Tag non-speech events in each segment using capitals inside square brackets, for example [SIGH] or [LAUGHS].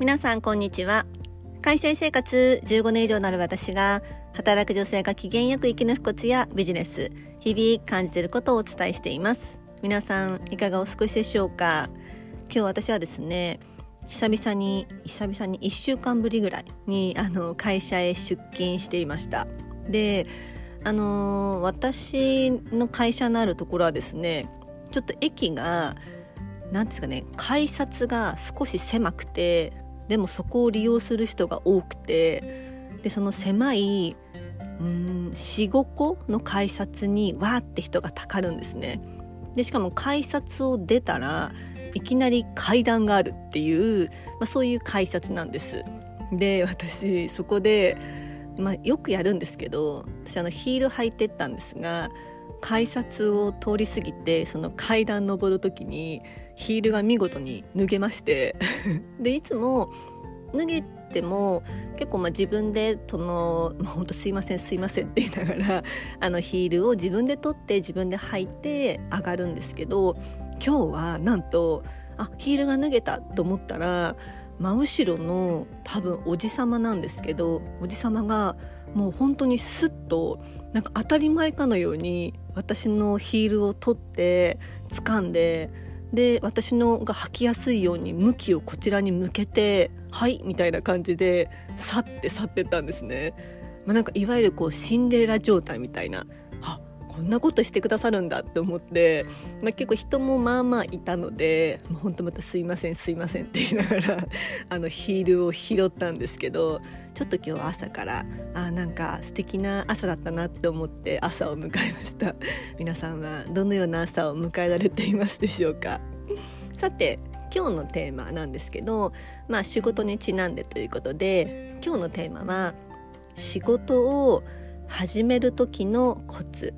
皆さんこんにちは。会社生活15年以上なる私が働く女性が機嫌よく生き抜くコツやビジネス日々感じていることをお伝えしています。皆さんいかがお過ごしでしょうか？今日私はですね久々に久々に1週間ぶりぐらいにあの会社へ出勤していました。であの私の会社のあるところはですねちょっと駅が何ですかね改札が少し狭くてでもそこを利用する人が多くてでその狭い45個の改札にわーって人がたかるんですね。でしかも改札を出たらいきなり階段があるっていう、まあ、そういう改札なんです。で私そこで、まあ、よくやるんですけど私あのヒール履いてったんですが改札を通り過ぎてその階段登る時にヒールが見事に脱げまして [LAUGHS] でいつも脱げても結構まあ自分でその「本当すいませんすいません」って言いながらあのヒールを自分で取って自分で履いて上がるんですけど今日はなんとあヒールが脱げたと思ったら真後ろの多分おじさまなんですけどおじさまがもう本当にスッとなんか当たり前かのように私のヒールを取って掴んでで私のが履きやすいように向きをこちらに向けて「はい」みたいな感じで去って去ってったんですね。まあ、なんかいわゆるこうシンデレラ状態みたいなこんなことしてくださるんだって思って、まあ、結構人もまあまあいたので「本当またすいませんすいません」って言いながら [LAUGHS] あのヒールを拾ったんですけどちょっと今日朝からあなんか素敵な朝だったなって思って朝を迎えました。[LAUGHS] 皆さんはどのような朝を迎えられていますでしょうか。さて今日のテーマなんですけどまあ仕事にちなんでということで今日のテーマは仕事を始める時のコツ。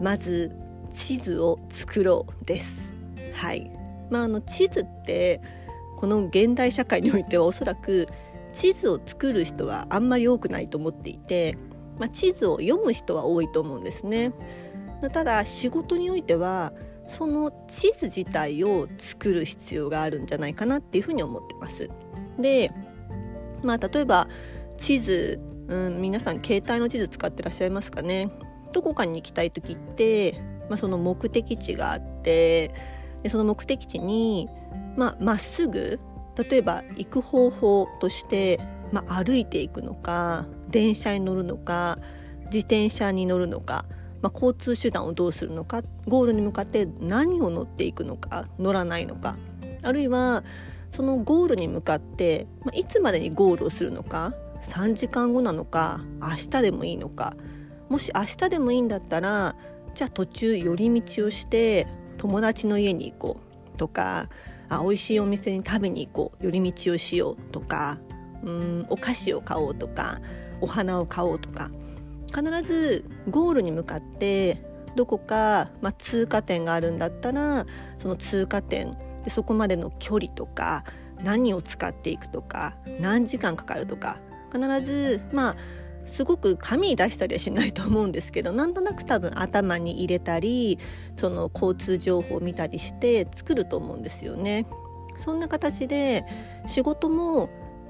まず地図を作ろうです。はい。まああの地図ってこの現代社会においてはおそらく地図を作る人はあんまり多くないと思っていて、まあ、地図を読む人は多いと思うんですね。ただ仕事においてはその地図自体を作る必要があるんじゃないかなっていうふうに思ってます。でまあ例えば地図、うん、皆さん携帯の地図使ってらっしゃいますかね。どこかに行きたい時って、まあ、その目的地があってでその目的地にまあ、っすぐ例えば行く方法として、まあ、歩いていくのか電車に乗るのか自転車に乗るのか、まあ、交通手段をどうするのかゴールに向かって何を乗っていくのか乗らないのかあるいはそのゴールに向かって、まあ、いつまでにゴールをするのか3時間後なのか明日でもいいのかもし明日でもいいんだったらじゃあ途中寄り道をして友達の家に行こうとかあ美味しいお店に食べに行こう寄り道をしようとかうんお菓子を買おうとかお花を買おうとか必ずゴールに向かってどこか、まあ、通過点があるんだったらその通過点でそこまでの距離とか何を使っていくとか何時間かかるとか必ずまあすごく紙出したりはしないと思うんですけどなんとなく多分頭に入れたりその交通情報を見たりして作ると思うんですよね。そんな形で仕事も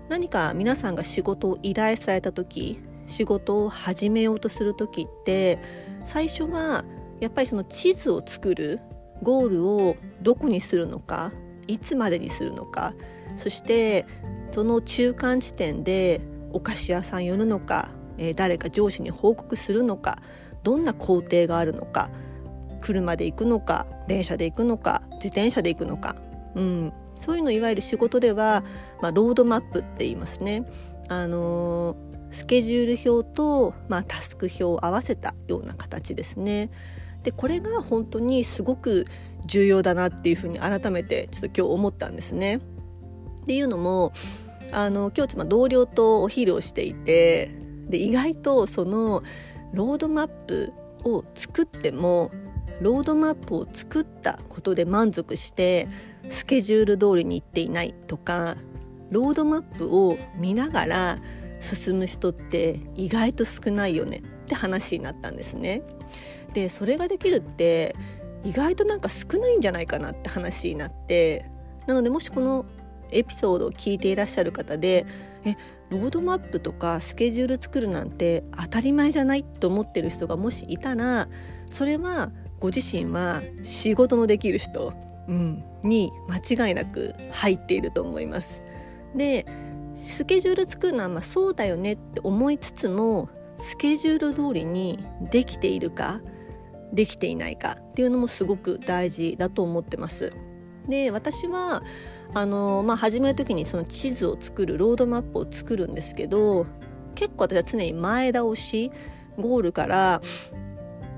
何か皆さんが仕事を依頼された時仕事を始めようとする時って最初はやっぱりその地図を作るゴールをどこにするのかいつまでにするのかそしてその中間地点でお菓子屋さん寄るのかえー、誰か上司に報告するのかどんな工程があるのか車で行くのか電車で行くのか自転車で行くのか、うん、そういうのいわゆる仕事では、まあ、ロードマップって言いますね。あのー、スケジュール表と、まあ、タスク表を合わせたような形ですね。でこれが本当にすごく重要だなっていうふうに改めてちょっと今日思ったんですね。っていうのもあの今日同僚とお昼をしていてで意外とそのロードマップを作ってもロードマップを作ったことで満足してスケジュール通りに行っていないとかロードマップを見ながら進む人って意外と少ないよねって話になったんですね。でそれができるって意外となんか少ないんじゃないかなって話になってなのでもしこのエピソードを聞いていらっしゃる方でえロードマップとかスケジュール作るなんて当たり前じゃないと思ってる人がもしいたらそれはご自身は仕事のできる人、うん、に間違いなく入っていると思います。でスケジュール作るのはまあそうだよねって思いつつもスケジュール通りにできているかできていないかっていうのもすごく大事だと思ってます。で私はあの、まあ、始める時にその地図を作るロードマップを作るんですけど結構私は常に前倒しゴールから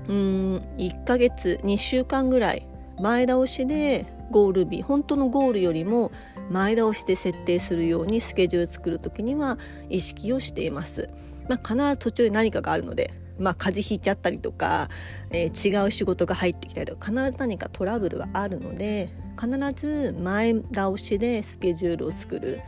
うん1ヶ月2週間ぐらい前倒しでゴール日本当のゴールよりも前倒しで設定するようにスケジュール作る時には意識をしています。まあ、必ず途中で何かがあるので、まあ、風邪ひいちゃったりとか、えー、違う仕事が入ってきたりとか必ず何かトラブルはあるので必ず前倒しでスケジュールを作る。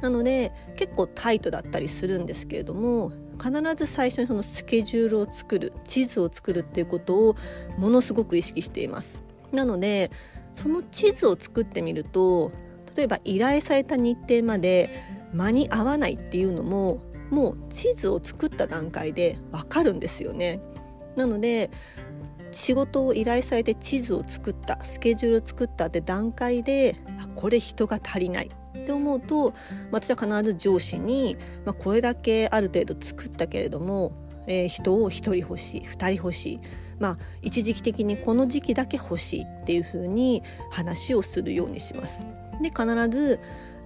なので結構タイトだったりするんですけれども必ず最初にそのスケジュールを作る地図を作るっていうことをものすごく意識しています。なのでその地図を作ってみると例えば依頼された日程まで間に合わないっていうのももう地図を作った段階でわかるんですよね。なので仕事を依頼されて地図を作ったスケジュールを作ったって段階でこれ人が足りないって思うと私は必ず上司に、まあ、これだけある程度作ったけれども、えー、人を1人欲しい2人欲しい。まあ、一時期的にこの時期だけ欲しいっていうふうに話をするようにします。で必ず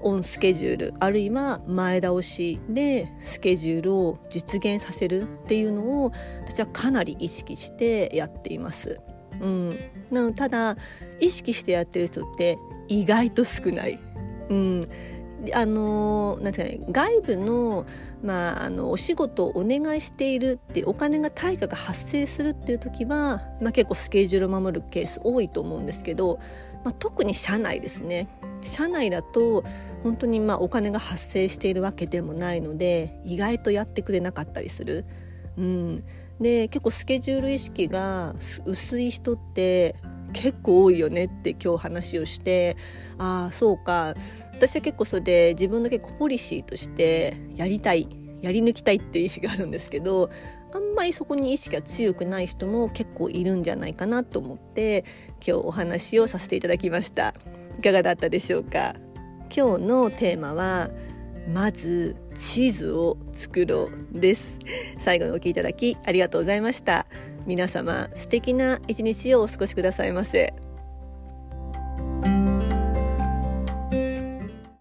オンスケジュールあるいは前倒しでスケジュールを実現させるっていうのを私はかなり意識してやっています。うん、なのただ意識してやってる人って意外と少ない。うんあのなんですかね外部の,、まあ、あのお仕事をお願いしているってお金が対価が発生するっていう時は、まあ、結構スケジュールを守るケース多いと思うんですけど、まあ、特に社内ですね社内だと本当にまあお金が発生しているわけでもないので意外とやってくれなかったりする。うん、で結構スケジュール意識が薄い人って結構多いよねって今日話をしてああそうか。私は結構それで自分の結構ポリシーとしてやりたいやり抜きたいっていう意識があるんですけどあんまりそこに意識が強くない人も結構いるんじゃないかなと思って今日お話をさせていただきました。いかがだったでしょうか？今日のテーマはまず地図を作ろうです。最後にお聞きいただきありがとうございました。皆様素敵な一日をお過ごしくださいませ。